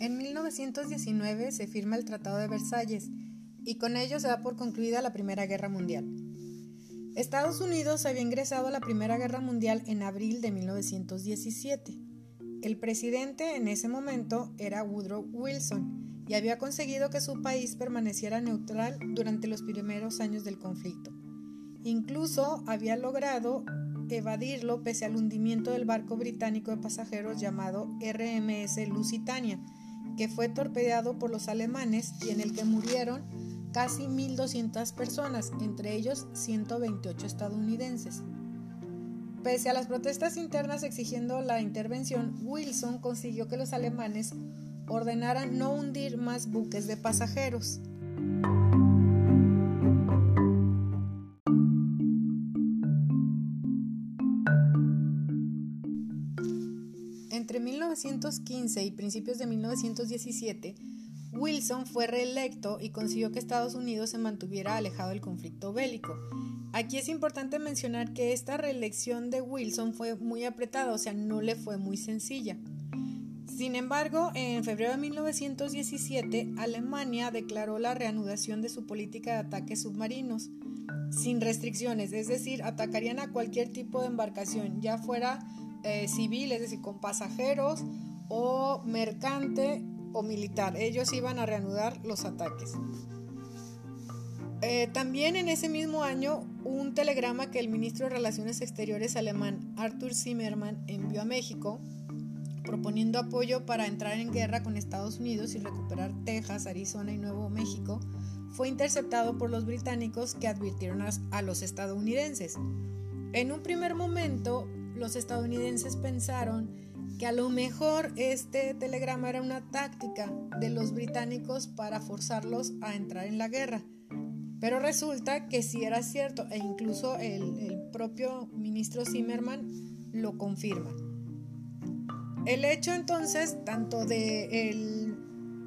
En 1919 se firma el Tratado de Versalles y con ello se da por concluida la Primera Guerra Mundial. Estados Unidos había ingresado a la Primera Guerra Mundial en abril de 1917. El presidente en ese momento era Woodrow Wilson y había conseguido que su país permaneciera neutral durante los primeros años del conflicto. Incluso había logrado evadirlo pese al hundimiento del barco británico de pasajeros llamado RMS Lusitania, que fue torpedeado por los alemanes y en el que murieron casi 1.200 personas, entre ellos 128 estadounidenses. Pese a las protestas internas exigiendo la intervención, Wilson consiguió que los alemanes ordenaran no hundir más buques de pasajeros. 1915 y principios de 1917, Wilson fue reelecto y consiguió que Estados Unidos se mantuviera alejado del conflicto bélico. Aquí es importante mencionar que esta reelección de Wilson fue muy apretada, o sea, no le fue muy sencilla. Sin embargo, en febrero de 1917, Alemania declaró la reanudación de su política de ataques submarinos, sin restricciones, es decir, atacarían a cualquier tipo de embarcación, ya fuera eh, civil, es decir, con pasajeros o mercante o militar. Ellos iban a reanudar los ataques. Eh, también en ese mismo año, un telegrama que el ministro de Relaciones Exteriores alemán Arthur Zimmermann envió a México proponiendo apoyo para entrar en guerra con Estados Unidos y recuperar Texas, Arizona y Nuevo México, fue interceptado por los británicos que advirtieron a los estadounidenses. En un primer momento, los estadounidenses pensaron que a lo mejor este telegrama era una táctica de los británicos para forzarlos a entrar en la guerra. Pero resulta que sí era cierto e incluso el, propio ministro Zimmerman lo confirma. El hecho entonces, tanto de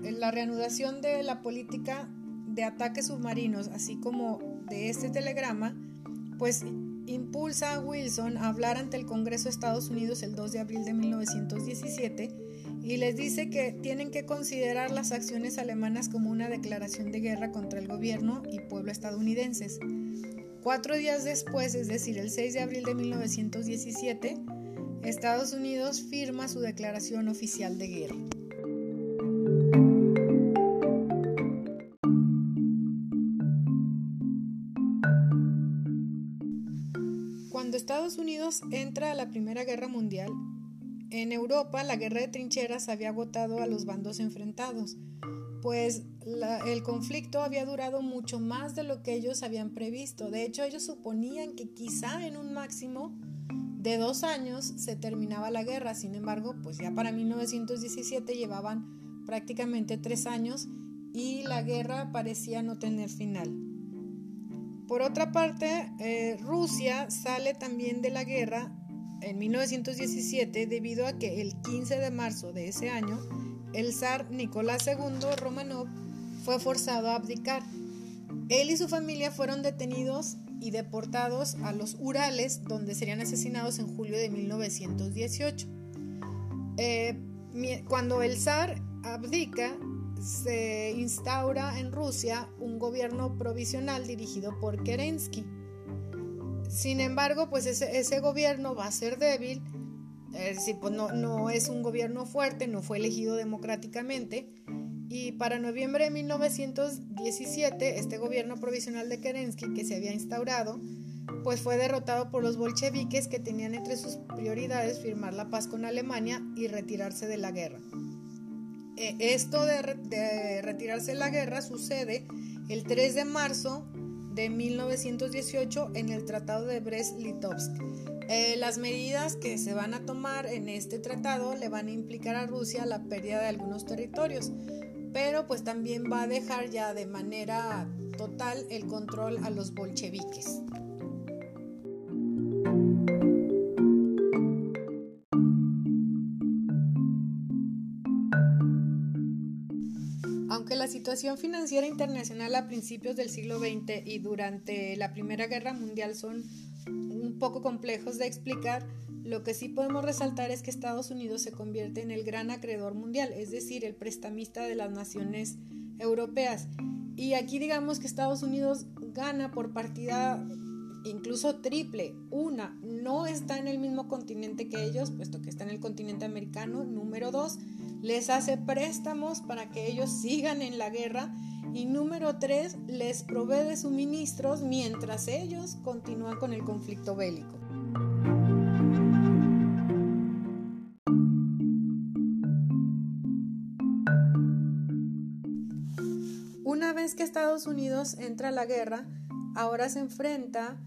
la reanudación de la política de ataques submarinos, así como de este telegrama, pues impulsa a Wilson a hablar ante el Congreso de Estados Unidos el 2 de abril de 1917 y les dice que tienen que considerar las acciones alemanas como una declaración de guerra contra el gobierno y pueblo estadounidenses. Cuatro días después, es decir, el 6 de abril de 1917, Estados Unidos firma su declaración oficial de guerra. Entra a la Primera Guerra Mundial, en Europa la guerra de trincheras había agotado a los bandos enfrentados, pues el conflicto había durado mucho más de lo que ellos habían previsto. De hecho, ellos suponían que quizá en un máximo de dos años se terminaba la guerra. Sin embargo, pues ya para 1917 llevaban prácticamente tres años y la guerra parecía no tener final. Por otra parte, eh, Rusia sale también de la guerra en 1917 debido a que el 15 de marzo de ese año el zar Nicolás II Romanov fue forzado a abdicar. Él y su familia fueron detenidos y deportados a los Urales, donde serían asesinados en julio de 1918. Eh, cuando el zar abdica, se instaura en Rusia un gobierno provisional dirigido por Kerensky. Sin embargo, pues ese, gobierno va a ser débil, pues no, no es un gobierno fuerte, no fue elegido democráticamente. Y para noviembre de 1917, este gobierno provisional de Kerensky que se había instaurado, pues fue derrotado por los bolcheviques que tenían entre sus prioridades firmar la paz con Alemania y retirarse de la guerra. Eh, esto de, retirarse de la guerra sucede el 3 de marzo de 1918 en el Tratado de Brest-Litovsk. Eh, las medidas que se van a tomar en este tratado le van a implicar a Rusia la pérdida de algunos territorios, pero pues también va a dejar ya de manera total el control a los bolcheviques. Situación financiera internacional a principios del siglo XX y durante la Primera Guerra Mundial son un poco complejos de explicar, lo que sí podemos resaltar es que Estados Unidos se convierte en el gran acreedor mundial, es decir, el prestamista de las naciones europeas. Y aquí digamos que Estados Unidos gana por partida incluso triple. Una, no está en el mismo continente que ellos, puesto que está en el continente americano. Número dos, les hace préstamos para que ellos sigan en la guerra. Y número tres, les provee de suministros mientras ellos continúan con el conflicto bélico. Una vez que Estados Unidos entra a la guerra, ahora se enfrenta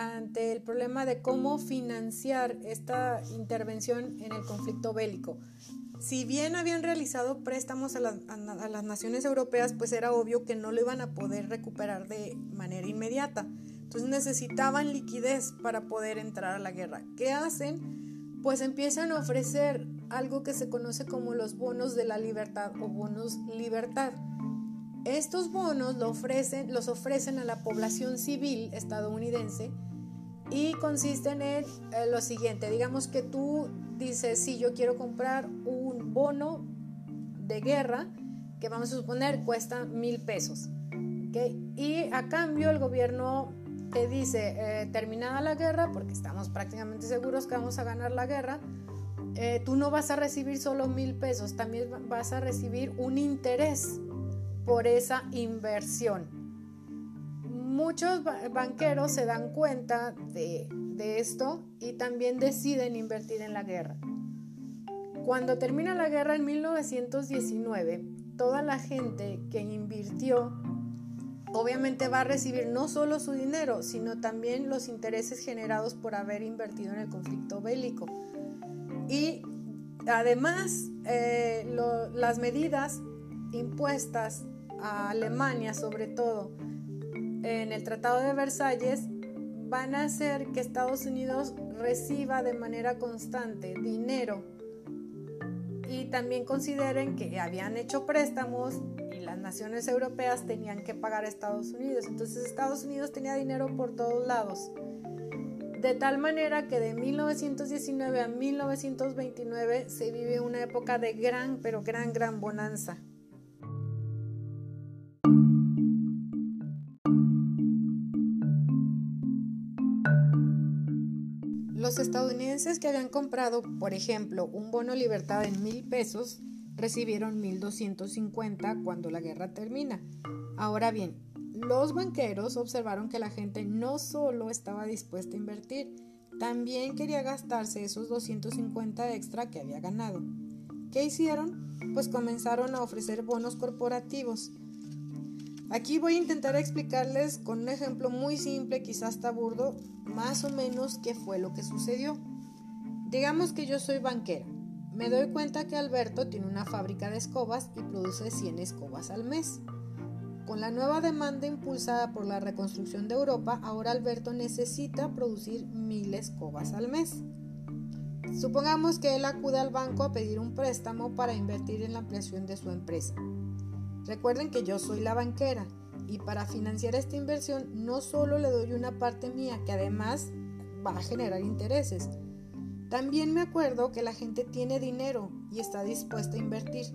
ante el problema de cómo financiar esta intervención en el conflicto bélico. Si bien habían realizado préstamos a, las naciones europeas, pues era obvio que no lo iban a poder recuperar de manera inmediata. Entonces necesitaban liquidez para poder entrar a la guerra. ¿Qué hacen? Pues empiezan a ofrecer algo que se conoce como los bonos de la libertad o bonos libertad. Estos bonos lo ofrecen, los ofrecen a la población civil estadounidense y consisten en eh, lo siguiente, digamos que tú dices, si yo quiero comprar un bono de guerra, que vamos a suponer cuesta mil pesos, y a cambio el gobierno te dice, eh, terminada la guerra, porque estamos prácticamente seguros que vamos a ganar la guerra, eh, tú no vas a recibir solo mil pesos, también vas a recibir un interés por esa inversión muchos banqueros se dan cuenta de, esto y también deciden invertir en la guerra. Cuando termina la guerra en 1919, toda la gente que invirtió obviamente va a recibir no solo su dinero, sino también los intereses generados por haber invertido en el conflicto bélico. Y además, eh, las medidas impuestas a Alemania, sobre todo, en el Tratado de Versalles van a hacer que Estados Unidos reciba de manera constante dinero y también consideren que habían hecho préstamos y las naciones europeas tenían que pagar a Estados Unidos. Entonces Estados Unidos tenía dinero por todos lados. De tal manera que de 1919 a 1929 se vive una época de gran, pero gran, gran bonanza. Los estadounidenses que habían comprado, por ejemplo, un bono libertad en mil pesos, recibieron 1.250 cuando la guerra termina. Ahora bien, los banqueros observaron que la gente no solo estaba dispuesta a invertir, también quería gastarse esos 250 extra que había ganado. ¿Qué hicieron? Pues comenzaron a ofrecer bonos corporativos Aquí voy a intentar explicarles con un ejemplo muy simple, quizás hasta burdo, más o menos qué fue lo que sucedió. Digamos que yo soy banquera. Me doy cuenta que Alberto tiene una fábrica de escobas y produce 100 escobas al mes. Con la nueva demanda impulsada por la reconstrucción de Europa, ahora Alberto necesita producir 1000 escobas al mes. Supongamos que él acude al banco a pedir un préstamo para invertir en la ampliación de su empresa. Recuerden que yo soy la banquera y para financiar esta inversión no solo le doy una parte mía que además va a generar intereses. También me acuerdo que la gente tiene dinero y está dispuesta a invertir.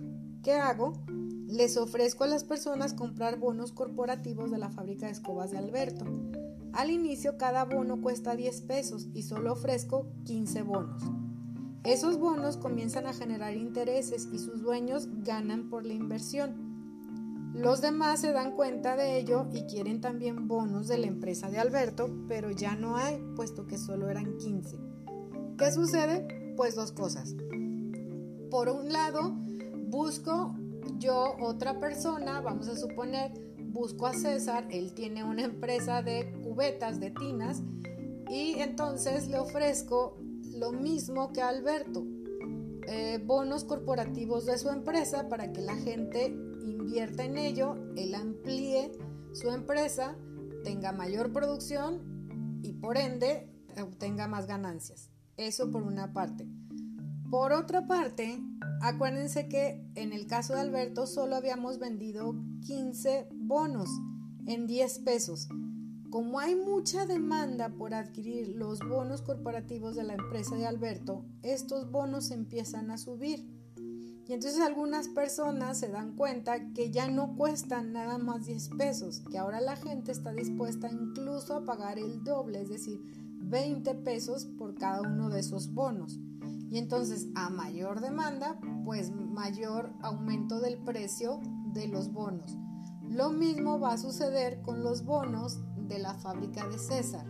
¿Qué hago? Les ofrezco a las personas comprar bonos corporativos de la fábrica de escobas de Alberto. Al inicio cada bono cuesta 10 pesos y solo ofrezco 15 bonos. Esos bonos comienzan a generar intereses y sus dueños ganan por la inversión. Los demás se dan cuenta de ello y quieren también bonos de la empresa de Alberto, pero ya no hay, puesto que solo eran 15. ¿Qué sucede? Pues dos cosas. Por un lado, busco yo otra persona, vamos a suponer, busco a César, él tiene una empresa de cubetas, de tinas, y entonces le ofrezco lo mismo que a Alberto, eh, bonos corporativos de su empresa para que la gente invierta en ello, él amplíe su empresa, tenga mayor producción y por ende obtenga más ganancias. Eso por una parte. Por otra parte, acuérdense que en el caso de Alberto solo habíamos vendido 15 bonos en 10 pesos. como hay mucha demanda por adquirir los bonos corporativos de la empresa de Alberto, estos bonos empiezan a subir. Y entonces algunas personas se dan cuenta que ya no cuestan nada más 10 pesos, que ahora la gente está dispuesta incluso a pagar el doble, es decir, 20 pesos por cada uno de esos bonos. Y entonces a mayor demanda, pues mayor aumento del precio de los bonos. Lo mismo va a suceder con los bonos de la fábrica de César.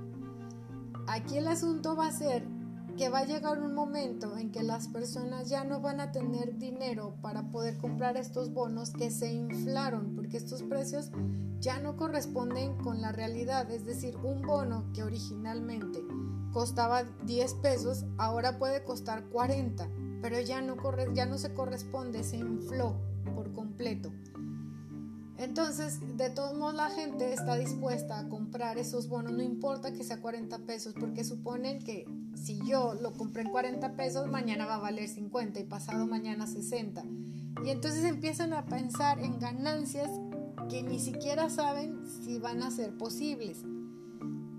Aquí el asunto va a ser que va a llegar un momento en que las personas ya no van a tener dinero para poder comprar estos bonos que se inflaron, porque estos precios ya no corresponden con la realidad. Es decir, un bono que originalmente costaba 10 pesos, ahora puede costar 40, pero ya no, corre, ya no se corresponde, se infló por completo. Entonces, de todos modos, la gente está dispuesta a comprar esos bonos, no importa que sea 40 pesos, porque suponen que si yo lo compré en 40 pesos, mañana va a valer 50 y pasado mañana 60. Y entonces empiezan a pensar en ganancias que ni siquiera saben si van a ser posibles.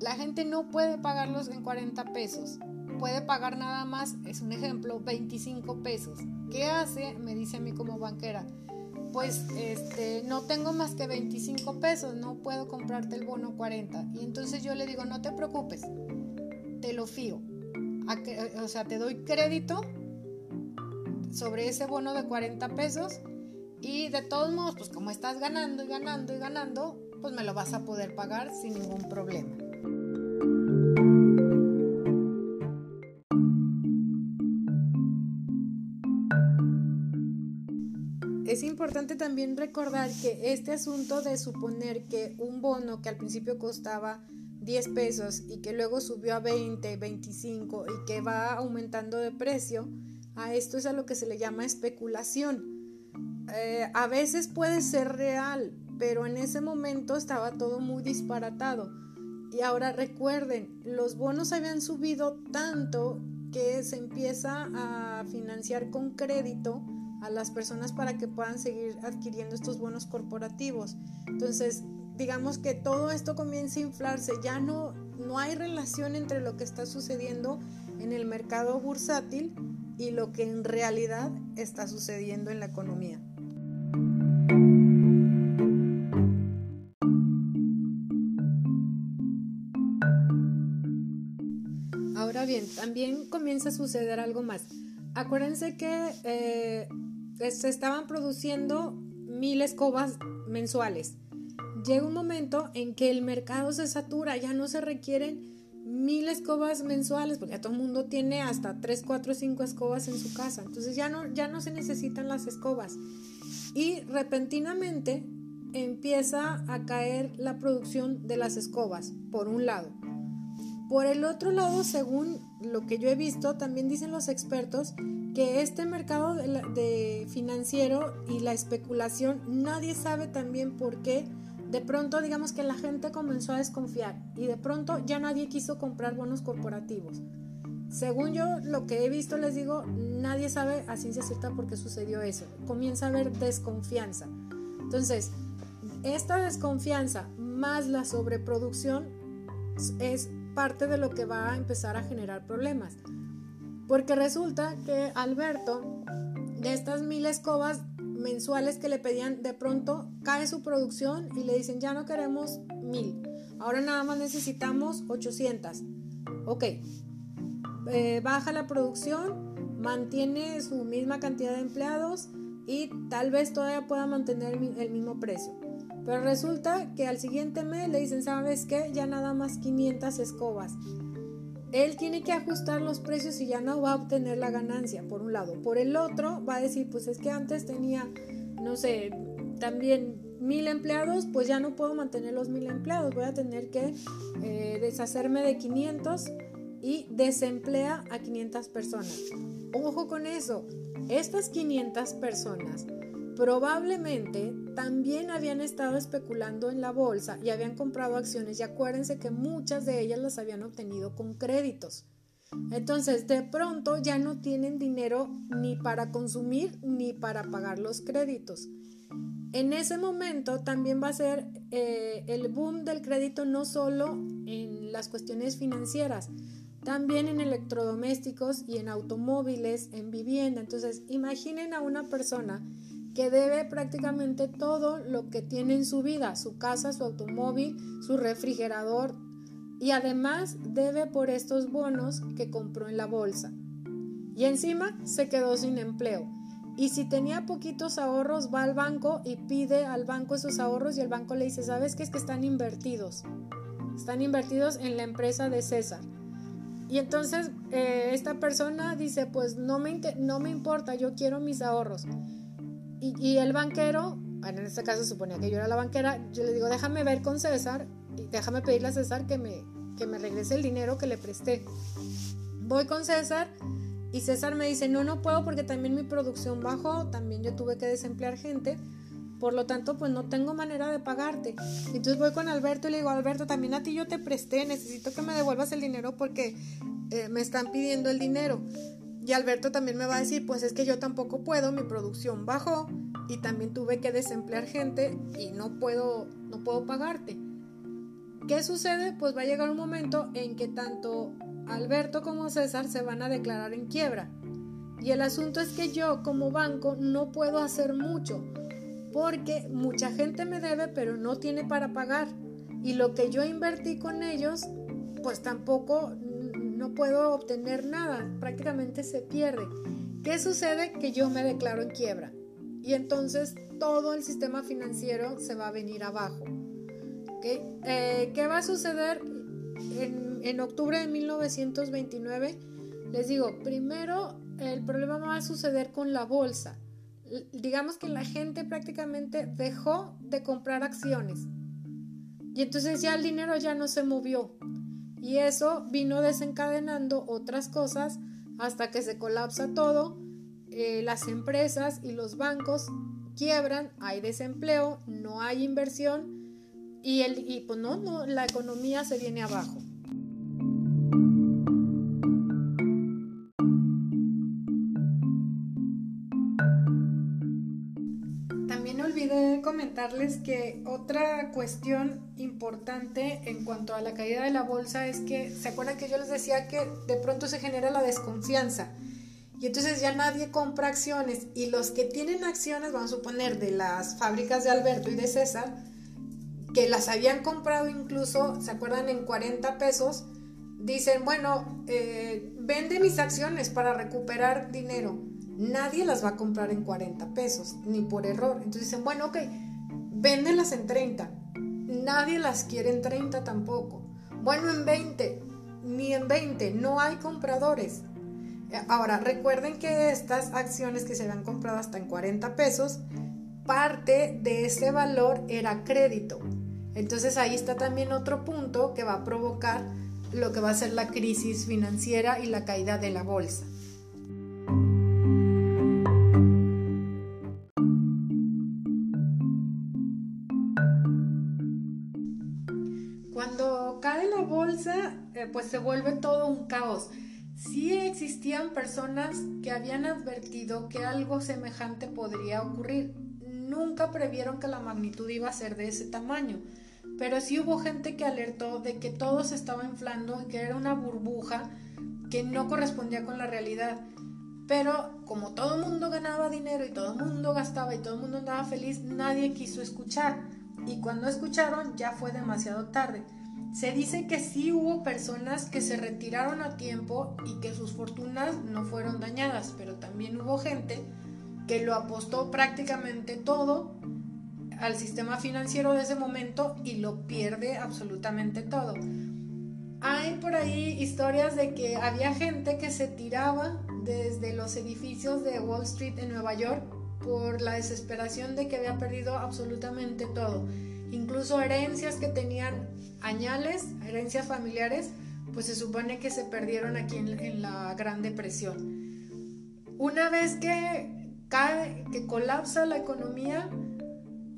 La gente no puede pagarlos en 40 pesos, puede pagar nada más, es un ejemplo, 25 pesos. ¿Qué hace? Me dice a mí como banquera pues este, no tengo más que 25 pesos, no puedo comprarte el bono 40. Y entonces yo le digo, no te preocupes, te lo fío. O sea, te doy crédito sobre ese bono de 40 pesos y de todos modos, pues como estás ganando y ganando y ganando, pues me lo vas a poder pagar sin ningún problema. Es importante también recordar que este asunto de suponer que un bono que al principio costaba 10 pesos y que luego subió a 20, 25 y que va aumentando de precio, a esto es a lo que se le llama especulación. Eh, a veces puede ser real, pero en ese momento estaba todo muy disparatado. Y ahora recuerden, los bonos habían subido tanto que se empieza a financiar con crédito a las personas para que puedan seguir adquiriendo estos bonos corporativos. Entonces, digamos que todo esto comienza a inflarse, ya no, no hay relación entre lo que está sucediendo en el mercado bursátil y lo que en realidad está sucediendo en la economía. Ahora bien, también comienza a suceder algo más. Acuérdense que eh, se estaban produciendo mil escobas mensuales. Llega un momento en que el mercado se satura, ya no se requieren mil escobas mensuales, porque todo el mundo tiene hasta 3, 4, 5 escobas en su casa. Entonces ya no, ya no se necesitan las escobas. Y repentinamente empieza a caer la producción de las escobas, por un lado. Por el otro lado, según lo que yo he visto, también dicen los expertos que este mercado de, financiero y la especulación, nadie sabe también por qué. De pronto, digamos que la gente comenzó a desconfiar y de pronto ya nadie quiso comprar bonos corporativos. Según yo, lo que he visto, les digo, nadie sabe a ciencia cierta por qué sucedió eso. Comienza a haber desconfianza. Entonces, esta desconfianza más la sobreproducción es parte de lo que va a empezar a generar problemas. Porque resulta que Alberto, de estas mil escobas mensuales que le pedían, de pronto cae su producción y le dicen, ya no queremos mil, ahora nada más necesitamos 800. Ok, eh, baja la producción, mantiene su misma cantidad de empleados y tal vez todavía pueda mantener el mismo precio. Pero resulta que al siguiente mes le dicen, ¿sabes qué? Ya nada más 500 escobas él tiene que ajustar los precios y ya no va a obtener la ganancia, por un lado. Por el otro, va a decir, pues es que antes tenía, no sé, también mil empleados, pues ya no puedo mantener los mil empleados, voy a tener que eh, deshacerme de 500 y desemplea a 500 personas. Ojo con eso, estas 500 personas probablemente también habían estado especulando en la bolsa y habían comprado acciones y acuérdense que muchas de ellas las habían obtenido con créditos. Entonces, de pronto ya no tienen dinero ni para consumir ni para pagar los créditos. En ese momento también va a ser eh, el boom del crédito no solo en las cuestiones financieras, también en electrodomésticos y en automóviles, en vivienda. Entonces, imaginen a una persona que debe prácticamente todo lo que tiene en su vida, su casa, su automóvil, su refrigerador y además debe por estos bonos que compró en la bolsa. Y encima se quedó sin empleo. Y si tenía poquitos ahorros, va al banco y pide al banco esos ahorros y el banco le dice, ¿sabes qué es que están invertidos? Están invertidos en la empresa de César. Y entonces eh, esta persona dice, pues no me, no me importa, yo quiero mis ahorros. Y, el banquero, en este caso suponía que yo era la banquera, yo le digo, déjame ver con César y déjame pedirle a César que me, que me regrese el dinero que le presté. Voy con César y César me dice, no, no puedo porque también mi producción bajó, también yo tuve que desemplear gente, por lo tanto, pues no tengo manera de pagarte. Entonces voy con Alberto y le digo, Alberto, también a ti yo te presté, necesito que me devuelvas el dinero porque eh, me están pidiendo el dinero. Y Alberto también me va a decir, pues es que yo tampoco puedo, mi producción bajó y también tuve que desemplear gente y no puedo, no puedo pagarte. ¿Qué sucede? Pues va a llegar un momento en que tanto Alberto como César se van a declarar en quiebra. Y el asunto es que yo como banco no puedo hacer mucho porque mucha gente me debe pero no tiene para pagar. Y lo que yo invertí con ellos, pues tampoco no puedo obtener nada, prácticamente se pierde. ¿Qué sucede? Que yo me declaro en quiebra y entonces todo el sistema financiero se va a venir abajo. Eh, ¿Qué va a suceder en, en octubre de 1929? Les digo, primero el problema va a suceder con la bolsa. Digamos que la gente prácticamente dejó de comprar acciones y entonces ya el dinero ya no se movió. Y eso vino desencadenando otras cosas hasta que se colapsa todo, eh, las empresas y los bancos quiebran, hay desempleo, no hay inversión y, el, y pues no, no, la economía se viene abajo. Comentarles que otra cuestión importante en cuanto a la caída de la bolsa es que, ¿se acuerdan que yo les decía que de pronto se genera la desconfianza? Y entonces ya nadie compra acciones y los que tienen acciones, vamos a suponer, de las fábricas de Alberto y de César, que las habían comprado incluso, ¿se acuerdan? En 40 pesos, dicen, bueno, eh, vende mis acciones para recuperar dinero nadie las va a comprar en 40 pesos, ni por error. Entonces dicen, bueno, ok, véndelas en 30. Nadie las quiere en 30 tampoco. Bueno, en 20, ni en 20, no hay compradores. Ahora, recuerden que estas acciones que se habían comprado hasta en 40 pesos, parte de ese valor era crédito. Entonces ahí está también otro punto que va a provocar lo que va a ser la crisis financiera y la caída de la bolsa. Eh, pues se vuelve todo un caos. Sí existían personas que habían advertido que algo semejante podría ocurrir. Nunca previeron que la magnitud iba a ser de ese tamaño. Pero sí hubo gente que alertó de que todo se estaba inflando y que era una burbuja que no correspondía con la realidad. Pero como todo el mundo ganaba dinero y todo el mundo gastaba y todo mundo andaba feliz, nadie quiso escuchar. Y cuando escucharon ya fue demasiado tarde. Se dice que sí hubo personas que se retiraron a tiempo y que sus fortunas no fueron dañadas, pero también hubo gente que lo apostó prácticamente todo al sistema financiero de ese momento y lo pierde absolutamente todo. Hay por ahí historias de que había gente que se tiraba desde los edificios de Wall Street en Nueva York por la desesperación de que había perdido absolutamente todo. Incluso herencias que tenían añales, herencias familiares, pues se supone que se perdieron aquí en, la Gran Depresión. Una vez que cae, que colapsa la economía,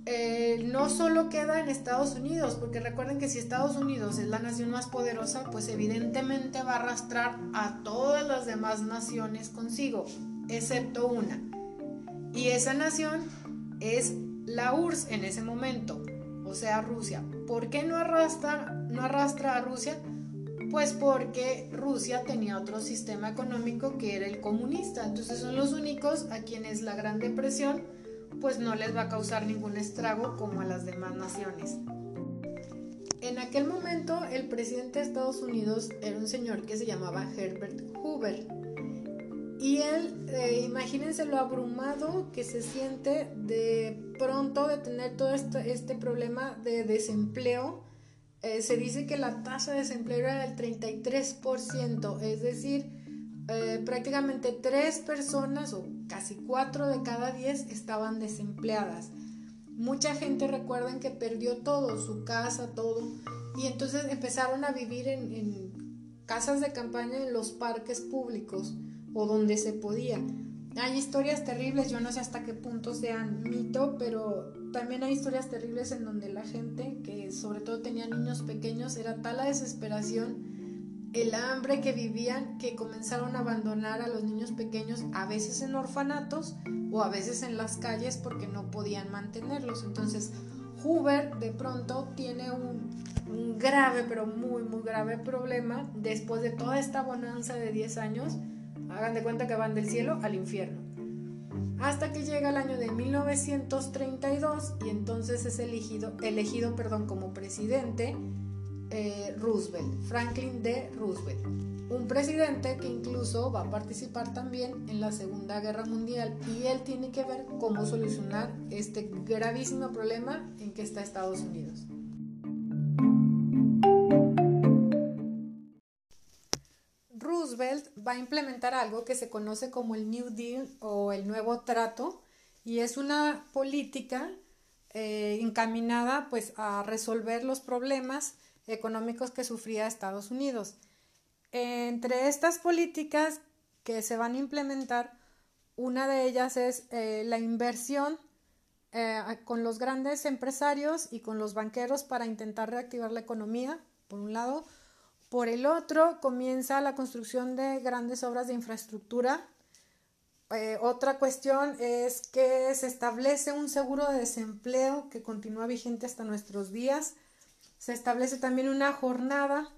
eh, no solo queda en Estados Unidos, porque recuerden que si Estados Unidos es la nación más poderosa, pues evidentemente va a arrastrar a todas las demás naciones consigo, excepto una. Y esa nación es La URSS en ese momento, o sea Rusia, ¿por qué no arrastra, no arrastra a Rusia? Pues porque Rusia tenía otro sistema económico que era el comunista. Entonces son los únicos a quienes la Gran Depresión pues no les va a causar ningún estrago como a las demás naciones. En aquel momento el presidente de Estados Unidos era un señor que se llamaba Herbert Hoover. Y él, eh, imagínense lo abrumado que se siente de pronto de tener todo este, problema de desempleo. Eh, se dice que la tasa de desempleo era del 33%, es decir, eh, prácticamente tres personas o casi cuatro de cada diez estaban desempleadas. Mucha gente recuerden que perdió todo, su casa, todo, y entonces empezaron a vivir en casas de campaña en los parques públicos o donde se podía. Hay historias terribles, yo no sé hasta qué punto sean mito, pero también hay historias terribles en donde la gente, que sobre todo tenía niños pequeños, era tal la desesperación el hambre que vivían que comenzaron a abandonar a los niños pequeños a veces en orfanatos o a veces en las calles porque no podían mantenerlos. Entonces, Hoover de pronto tiene un, grave, pero muy, muy grave problema después de toda esta bonanza de 10 años. Hagan de cuenta que van del cielo al infierno. Hasta que llega el año de 1932 y entonces es elegido, elegido perdón, como presidente eh, Roosevelt, Franklin D. Roosevelt, un presidente que incluso va a participar también en la Segunda Guerra Mundial y él tiene que ver cómo solucionar este gravísimo problema en que está Estados Unidos. Va a implementar algo que se conoce como el New Deal o el nuevo trato y es una política eh, encaminada pues a resolver los problemas económicos que sufría Estados Unidos. Entre estas políticas que se van a implementar, una de ellas es eh, la inversión eh, con los grandes empresarios y con los banqueros para intentar reactivar la economía, por un lado. Por el otro, comienza la construcción de grandes obras de infraestructura. Eh, otra cuestión es que se establece un seguro de desempleo que continúa vigente hasta nuestros días. Se establece también una jornada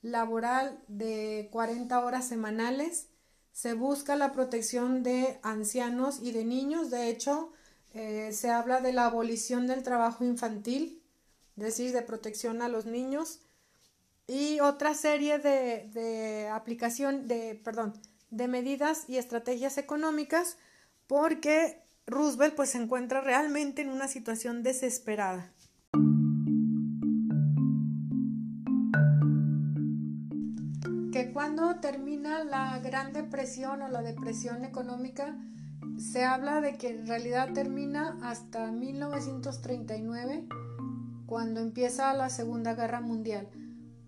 laboral de 40 horas semanales. Se busca la protección de ancianos y de niños. De hecho, eh, se habla de la abolición del trabajo infantil, es decir, de protección a los niños. Y otra serie de, de aplicación, de, perdón, de medidas y estrategias económicas porque Roosevelt pues se encuentra realmente en una situación desesperada. cuando termina la Gran Depresión o la depresión económica, se habla de que en realidad termina hasta 1939, cuando empieza la Segunda Guerra Mundial,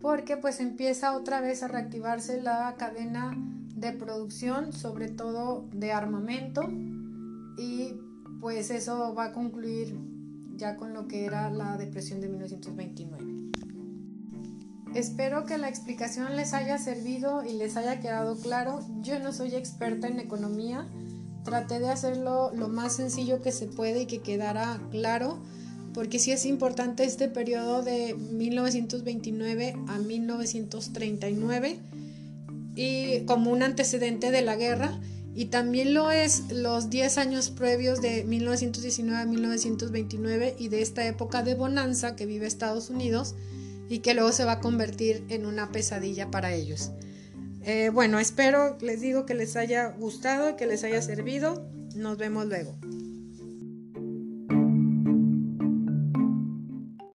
porque pues empieza otra vez a reactivarse la cadena de producción, sobre todo de armamento, y pues eso va a concluir ya con lo que era la depresión de 1929. Espero que la explicación les haya servido y les haya quedado claro. Yo no soy experta en economía. Traté de hacerlo lo más sencillo que se puede y que quedara claro, porque sí es importante este periodo de 1929 a 1939 y como un antecedente de la guerra y también lo es los 10 años previos de 1919 a 1929 y de esta época de bonanza que vive Estados Unidos y que luego se va a convertir en una pesadilla para ellos. Eh, bueno, espero, les digo que les haya gustado, que les haya servido. Nos vemos luego.